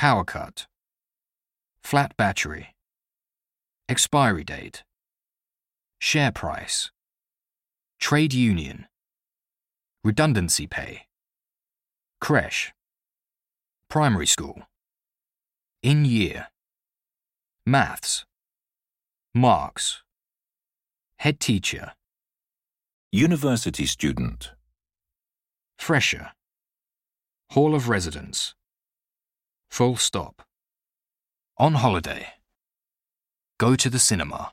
Power cut. Flat battery. Expiry date. Share price. Trade union. Redundancy pay. Creche. Primary school. In year. Maths. Marks. Head teacher. University student. Fresher. Hall of residence. Full stop. On holiday. Go to the cinema.